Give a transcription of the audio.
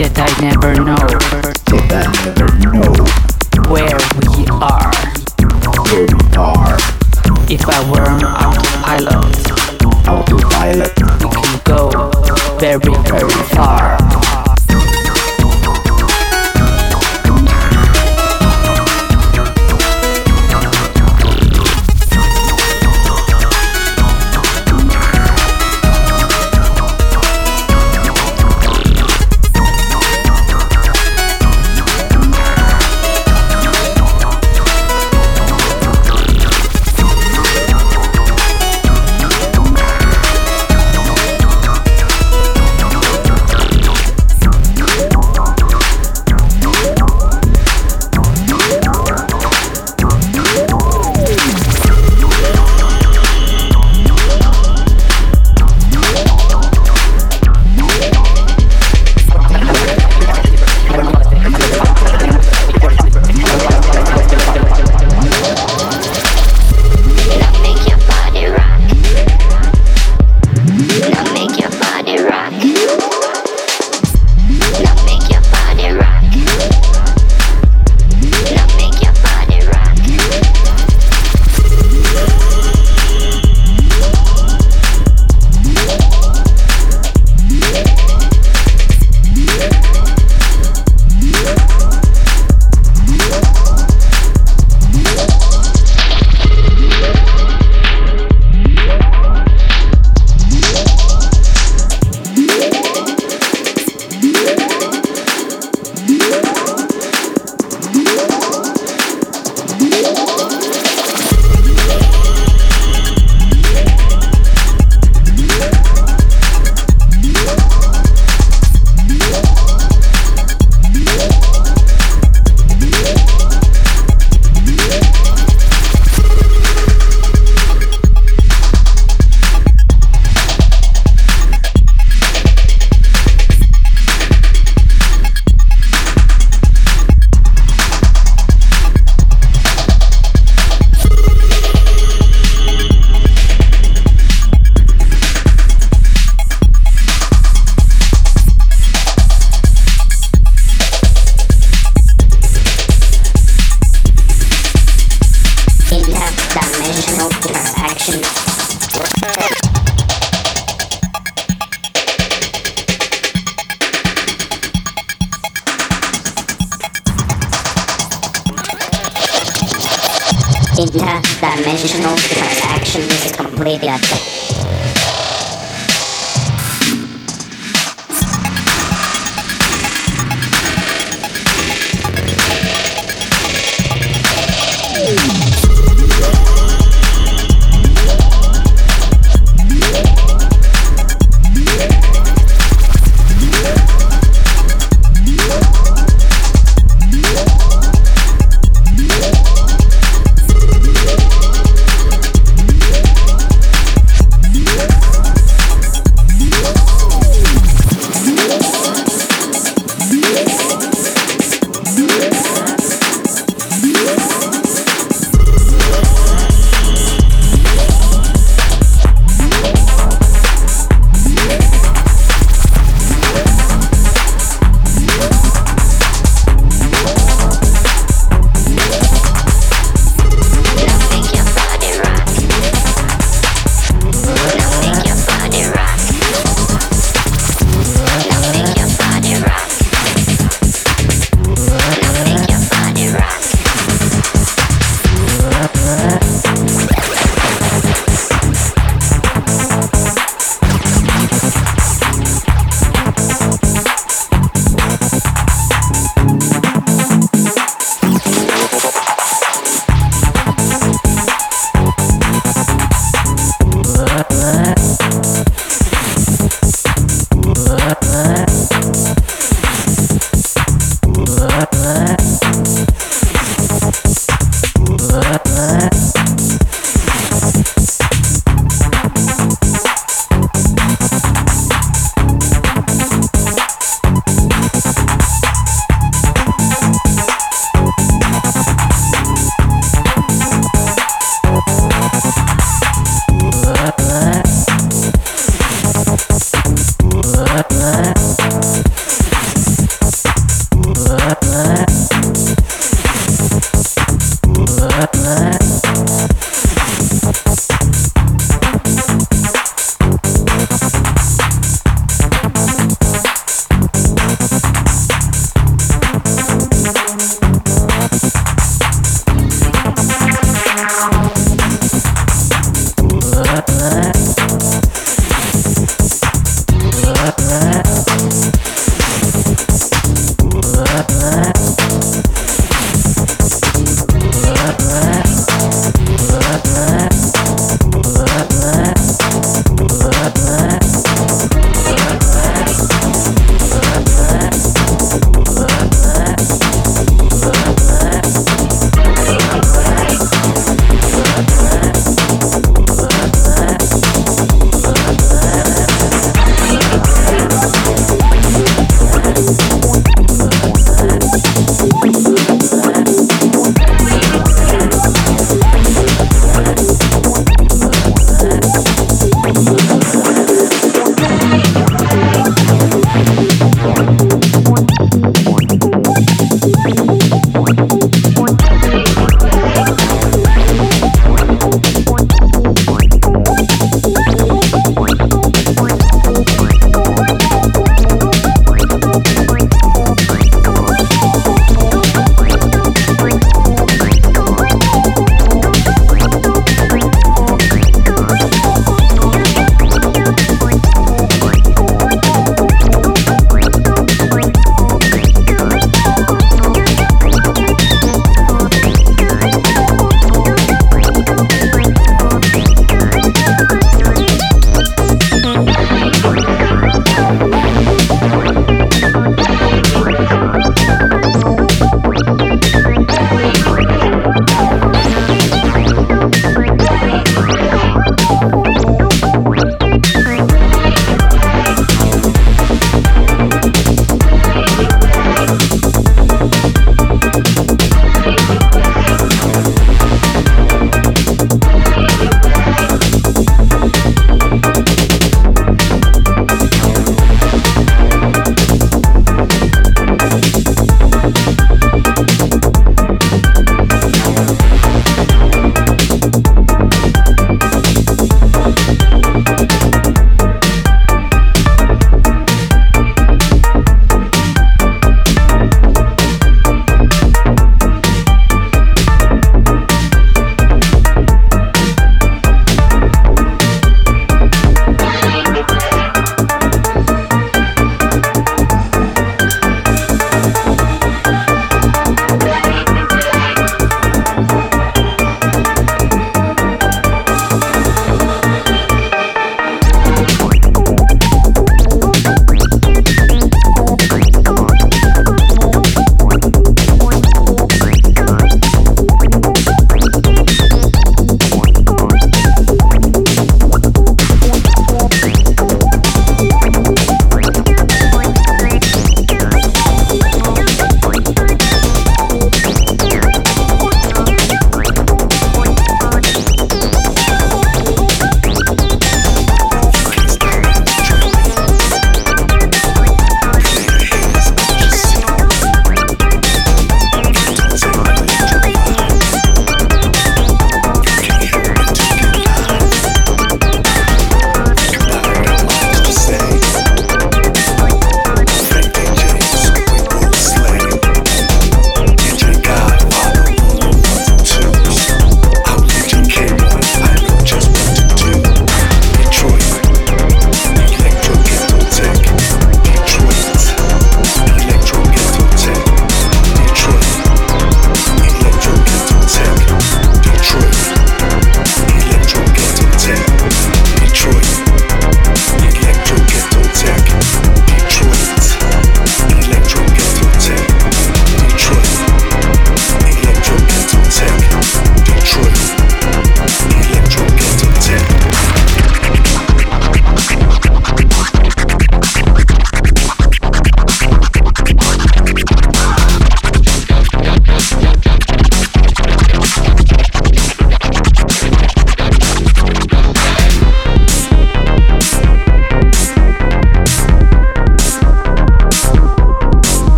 Yet I never know. Yet I never know where we are. Where we are. If I were on autopilot, autopilot, we can go very, very.